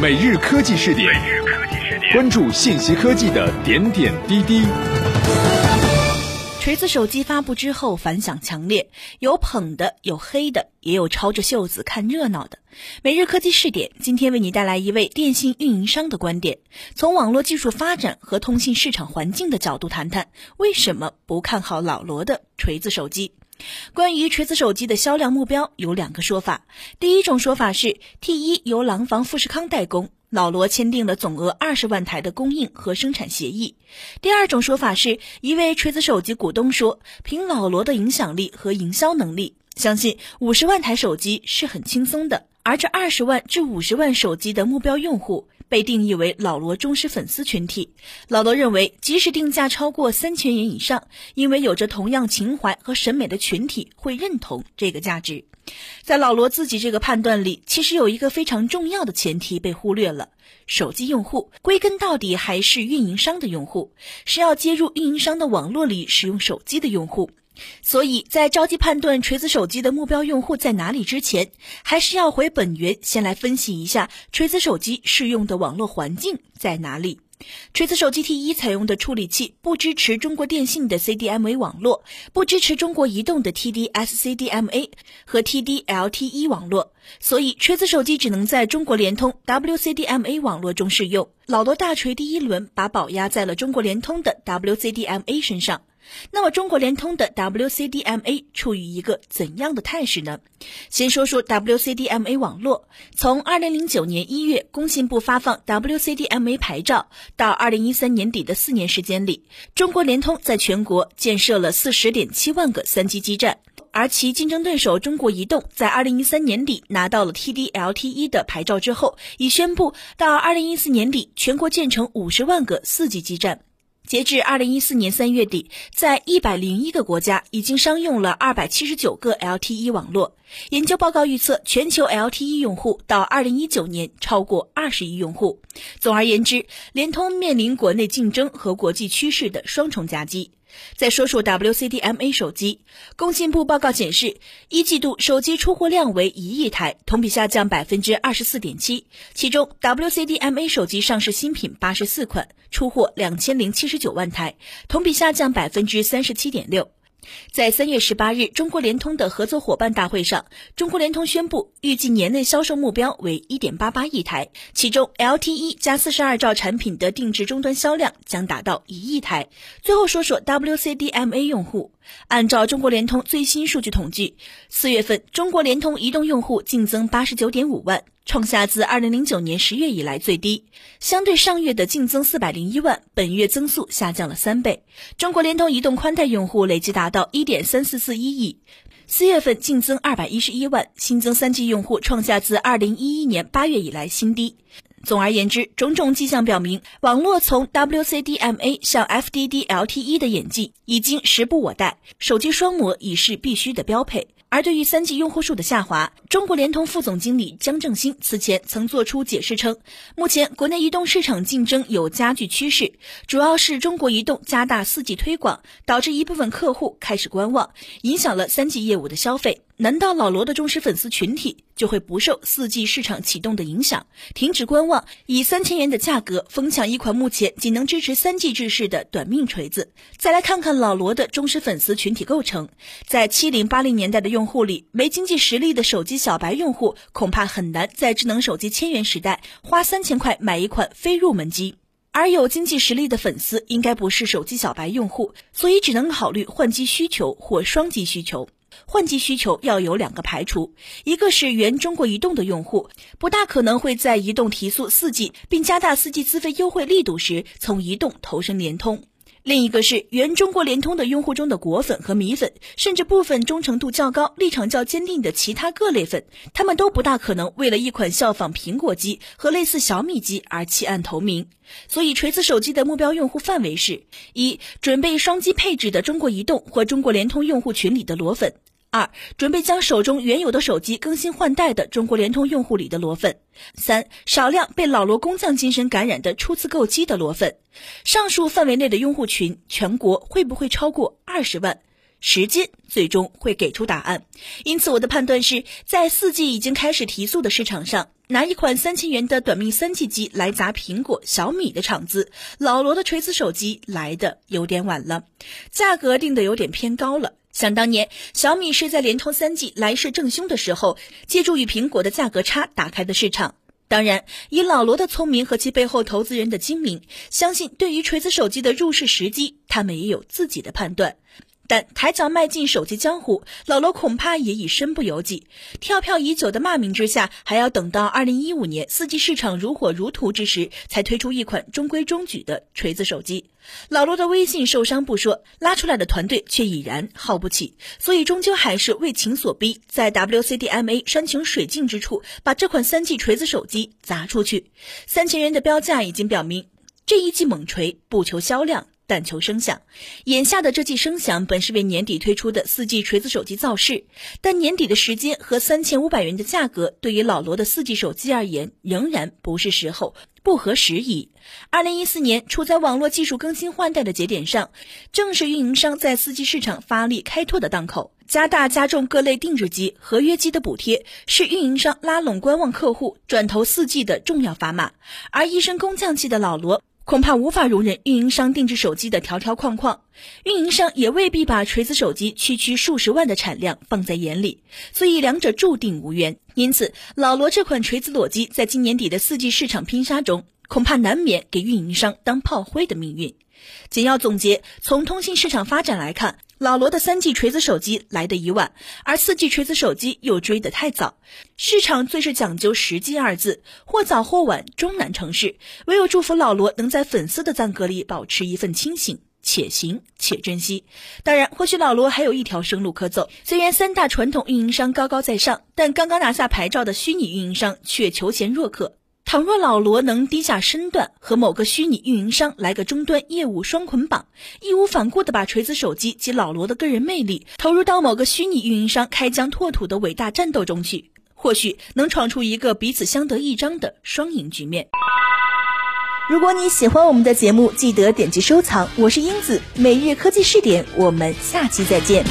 每日科技试点，关注信息科技的点点滴滴。锤子手机发布之后反响强烈，有捧的，有黑的，也有抄着袖子看热闹的。每日科技试点今天为你带来一位电信运营商的观点，从网络技术发展和通信市场环境的角度谈谈，为什么不看好老罗的锤子手机。关于锤子手机的销量目标有两个说法，第一种说法是 T 一由廊坊富士康代工，老罗签订了总额二十万台的供应和生产协议；第二种说法是一位锤子手机股东说，凭老罗的影响力和营销能力，相信五十万台手机是很轻松的。而这二十万至五十万手机的目标用户被定义为老罗忠实粉丝群体。老罗认为，即使定价超过三千元以上，因为有着同样情怀和审美的群体会认同这个价值。在老罗自己这个判断里，其实有一个非常重要的前提被忽略了：手机用户归根到底还是运营商的用户，是要接入运营商的网络里使用手机的用户。所以在着急判断锤子手机的目标用户在哪里之前，还是要回本源，先来分析一下锤子手机适用的网络环境在哪里。锤子手机 T1 采用的处理器不支持中国电信的 CDMA 网络，不支持中国移动的 TD-SCDMA 和 TD-LTE 网络，所以锤子手机只能在中国联通 WCDMA 网络中适用。老罗大锤第一轮把宝压在了中国联通的 WCDMA 身上。那么，中国联通的 WCDMA 处于一个怎样的态势呢？先说说 WCDMA 网络。从2009年1月工信部发放 WCDMA 牌照到2013年底的四年时间里，中国联通在全国建设了40.7万个 3G 基站，而其竞争对手中国移动在2013年底拿到了 TD-LTE 的牌照之后，已宣布到2014年底全国建成50万个 4G 基站。截至二零一四年三月底，在一百零一个国家已经商用了二百七十九个 LTE 网络。研究报告预测，全球 LTE 用户到二零一九年超过二十亿用户。总而言之，联通面临国内竞争和国际趋势的双重夹击。再说说 WCDMA 手机，工信部报告显示，一季度手机出货量为一亿台，同比下降百分之二十四点七。其中，WCDMA 手机上市新品八十四款，出货两千零七十九万台，同比下降百分之三十七点六。在三月十八日，中国联通的合作伙伴大会上，中国联通宣布，预计年内销售目标为一点八八亿台，其中 LTE 加四十二兆产品的定制终端销量将达到一亿台。最后说说 WCDMA 用户，按照中国联通最新数据统计，四月份中国联通移动用户净增八十九点五万。创下自二零零九年十月以来最低，相对上月的净增四百零一万，本月增速下降了三倍。中国联通移动宽带用户累计达到一点三四四一亿，四月份净增二百一十一万，新增三 G 用户创下自二零一一年八月以来新低。总而言之，种种迹象表明，网络从 WCDMA 向 FDD-LTE 的演进已经时不我待，手机双模已是必须的标配。而对于三 G 用户数的下滑，中国联通副总经理姜正新此前曾作出解释称，目前国内移动市场竞争有加剧趋势，主要是中国移动加大四 G 推广，导致一部分客户开始观望，影响了三 G 业务的消费。难道老罗的忠实粉丝群体就会不受四 G 市场启动的影响，停止观望，以三千元的价格疯抢一款目前仅能支持三 G 制式的短命锤子？再来看看老罗的忠实粉丝群体构成，在七零八零年代的用户里，没经济实力的手机小白用户恐怕很难在智能手机千元时代花三千块买一款非入门机，而有经济实力的粉丝应该不是手机小白用户，所以只能考虑换机需求或双机需求。换机需求要有两个排除，一个是原中国移动的用户，不大可能会在移动提速四 G 并加大四 G 资费优惠力度时，从移动投身联通。另一个是原中国联通的用户中的果粉和米粉，甚至部分忠诚度较高、立场较坚定的其他各类粉，他们都不大可能为了一款效仿苹果机和类似小米机而弃暗投明。所以，锤子手机的目标用户范围是：一、准备双机配置的中国移动或中国联通用户群里的裸粉。二、准备将手中原有的手机更新换代的中国联通用户里的裸粉；三、少量被老罗工匠精神感染的初次购机的裸粉。上述范围内的用户群，全国会不会超过二十万？时间最终会给出答案。因此，我的判断是在四 G 已经开始提速的市场上。拿一款三千元的短命三 G 机来砸苹果、小米的场子，老罗的锤子手机来的有点晚了，价格定的有点偏高了。想当年，小米是在联通三 G 来势正凶的时候，借助与苹果的价格差打开的市场。当然，以老罗的聪明和其背后投资人的精明，相信对于锤子手机的入市时机，他们也有自己的判断。但抬脚迈进手机江湖，老罗恐怕也已身不由己。跳票已久的骂名之下，还要等到二零一五年四 G 市场如火如荼之时，才推出一款中规中矩的锤子手机。老罗的微信受伤不说，拉出来的团队却已然耗不起，所以终究还是为情所逼，在 WCDMA 山穷水尽之处，把这款三 G 锤子手机砸出去。三千元的标价已经表明，这一记猛锤不求销量。但求声响，眼下的这记声响本是为年底推出的四 G 锤子手机造势，但年底的时间和三千五百元的价格，对于老罗的四 G 手机而言，仍然不是时候，不合时宜。二零一四年处在网络技术更新换代的节点上，正是运营商在四 G 市场发力开拓的档口，加大加重各类定制机、合约机的补贴，是运营商拉拢观望客户、转投四 G 的重要砝码。而一身工匠气的老罗。恐怕无法容忍运营商定制手机的条条框框，运营商也未必把锤子手机区区数十万的产量放在眼里，所以两者注定无缘。因此，老罗这款锤子裸机在今年底的四 G 市场拼杀中，恐怕难免给运营商当炮灰的命运。简要总结：从通信市场发展来看。老罗的三 G 锤子手机来得已晚，而四 G 锤子手机又追得太早。市场最是讲究时机二字，或早或晚终难成事。唯有祝福老罗能在粉丝的赞歌里保持一份清醒，且行且珍惜。当然，或许老罗还有一条生路可走。虽然三大传统运营商高高在上，但刚刚拿下牌照的虚拟运营商却求贤若渴。倘若老罗能低下身段，和某个虚拟运营商来个终端业务双捆绑，义无反顾地把锤子手机及老罗的个人魅力投入到某个虚拟运营商开疆拓土的伟大战斗中去，或许能闯出一个彼此相得益彰的双赢局面。如果你喜欢我们的节目，记得点击收藏。我是英子，每日科技试点，我们下期再见。